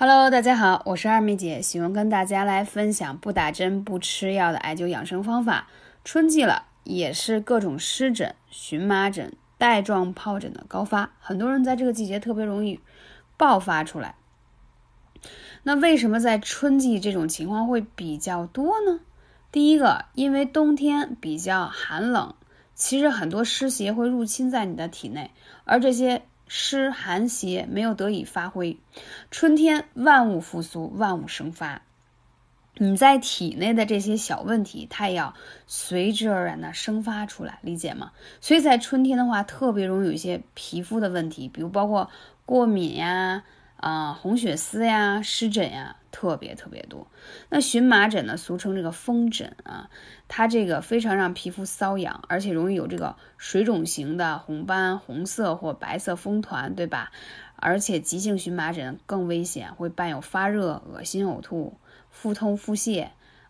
Hello，大家好，我是二妹姐，喜欢跟大家来分享不打针不吃药的艾灸养生方法。春季了，也是各种湿疹、荨麻疹、带状疱疹的高发，很多人在这个季节特别容易爆发出来。那为什么在春季这种情况会比较多呢？第一个，因为冬天比较寒冷，其实很多湿邪会入侵在你的体内，而这些。湿寒邪没有得以发挥，春天万物复苏，万物生发，你在体内的这些小问题，它也要随之而然的生发出来，理解吗？所以在春天的话，特别容易有一些皮肤的问题，比如包括过敏呀。啊，红血丝呀，湿疹呀，特别特别多。那荨麻疹呢，俗称这个风疹啊，它这个非常让皮肤瘙痒，而且容易有这个水肿型的红斑、红色或白色风团，对吧？而且急性荨麻疹更危险，会伴有发热、恶心、呕吐、腹痛、腹泻。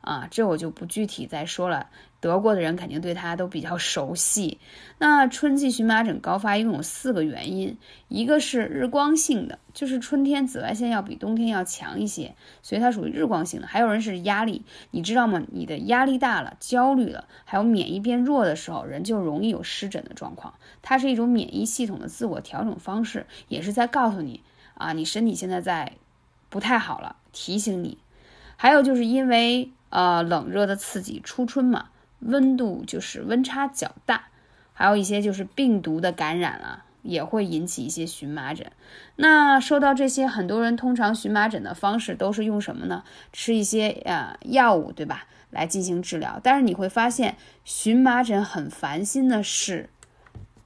啊，这我就不具体再说了。得过的人肯定对它都比较熟悉。那春季荨麻疹高发一共有四个原因，一个是日光性的，就是春天紫外线要比冬天要强一些，所以它属于日光性的。还有人是压力，你知道吗？你的压力大了，焦虑了，还有免疫变弱的时候，人就容易有湿疹的状况。它是一种免疫系统的自我调整方式，也是在告诉你啊，你身体现在在不太好了，提醒你。还有就是因为。呃，冷热的刺激，初春嘛，温度就是温差较大，还有一些就是病毒的感染啊，也会引起一些荨麻疹。那说到这些，很多人通常荨麻疹的方式都是用什么呢？吃一些呃药物，对吧？来进行治疗。但是你会发现，荨麻疹很烦心的是，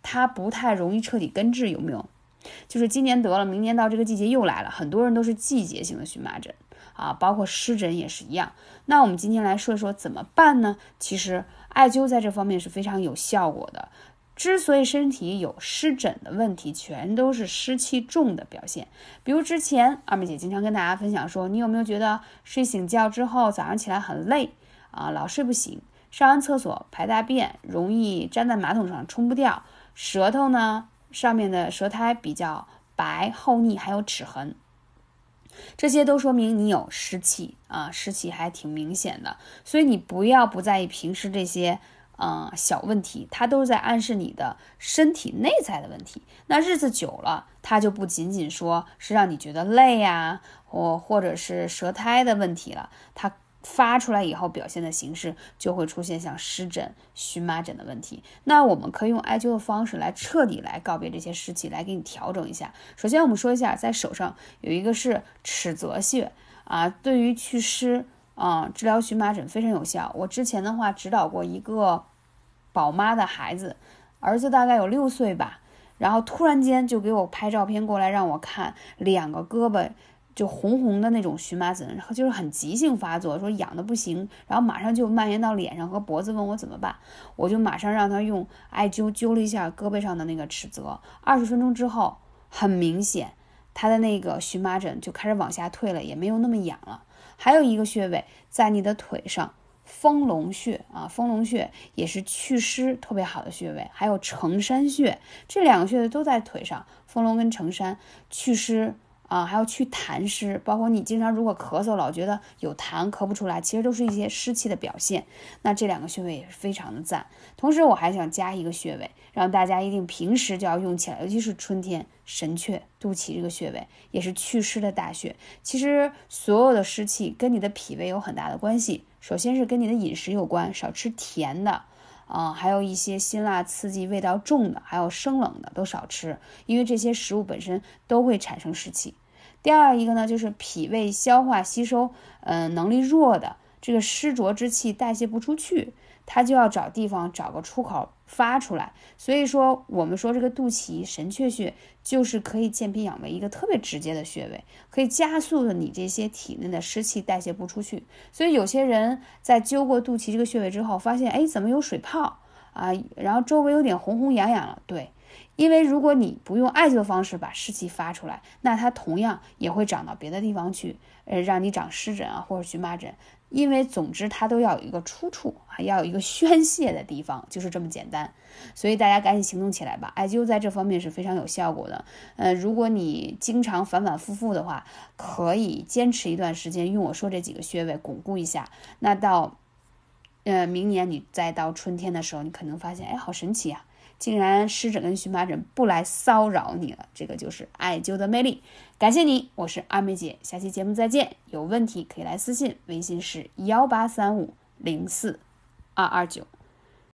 它不太容易彻底根治，有没有？就是今年得了，明年到这个季节又来了，很多人都是季节性的荨麻疹。啊，包括湿疹也是一样。那我们今天来说一说怎么办呢？其实艾灸在这方面是非常有效果的。之所以身体有湿疹的问题，全都是湿气重的表现。比如之前二妹姐经常跟大家分享说，你有没有觉得睡醒觉之后早上起来很累啊，老睡不醒，上完厕所排大便容易粘在马桶上冲不掉，舌头呢上面的舌苔比较白厚腻，还有齿痕。这些都说明你有湿气啊，湿气还挺明显的，所以你不要不在意平时这些嗯小问题，它都是在暗示你的身体内在的问题。那日子久了，它就不仅仅说是让你觉得累呀，或或者是舌苔的问题了，它。发出来以后，表现的形式就会出现像湿疹、荨麻疹的问题。那我们可以用艾灸的方式来彻底来告别这些湿气，来给你调整一下。首先，我们说一下，在手上有一个是尺泽穴啊，对于祛湿啊、治疗荨麻疹非常有效。我之前的话指导过一个宝妈的孩子，儿子大概有六岁吧，然后突然间就给我拍照片过来让我看，两个胳膊。就红红的那种荨麻疹，然后就是很急性发作，说痒的不行，然后马上就蔓延到脸上和脖子，问我怎么办，我就马上让他用艾灸灸了一下胳膊上的那个尺泽，二十分钟之后，很明显他的那个荨麻疹就开始往下退了，也没有那么痒了。还有一个穴位在你的腿上，丰隆穴啊，丰隆穴也是祛湿特别好的穴位，还有承山穴，这两个穴位都在腿上，丰隆跟承山祛湿。啊，还要去痰湿，包括你经常如果咳嗽，老觉得有痰咳不出来，其实都是一些湿气的表现。那这两个穴位也是非常的赞。同时，我还想加一个穴位，让大家一定平时就要用起来，尤其是春天，神阙肚脐这个穴位也是祛湿的大穴。其实所有的湿气跟你的脾胃有很大的关系，首先是跟你的饮食有关，少吃甜的。啊，还有一些辛辣刺激、味道重的，还有生冷的都少吃，因为这些食物本身都会产生湿气。第二一个呢，就是脾胃消化吸收，嗯，能力弱的，这个湿浊之气代谢不出去。他就要找地方找个出口发出来，所以说我们说这个肚脐神阙穴就是可以健脾养胃一个特别直接的穴位，可以加速的你这些体内的湿气代谢不出去。所以有些人在灸过肚脐这个穴位之后，发现哎怎么有水泡啊，然后周围有点红红痒痒了。对，因为如果你不用艾灸的方式把湿气发出来，那它同样也会长到别的地方去，呃让你长湿疹啊或者荨麻疹。因为总之它都要有一个出处，啊要有一个宣泄的地方，就是这么简单。所以大家赶紧行动起来吧！艾灸在这方面是非常有效果的。呃，如果你经常反反复复的话，可以坚持一段时间，用我说这几个穴位巩固一下。那到呃明年你再到春天的时候，你可能发现，哎，好神奇啊！竟然湿疹跟荨麻疹不来骚扰你了，这个就是艾灸的魅力。感谢你，我是阿妹姐，下期节目再见。有问题可以来私信，微信是幺八三五零四二二九。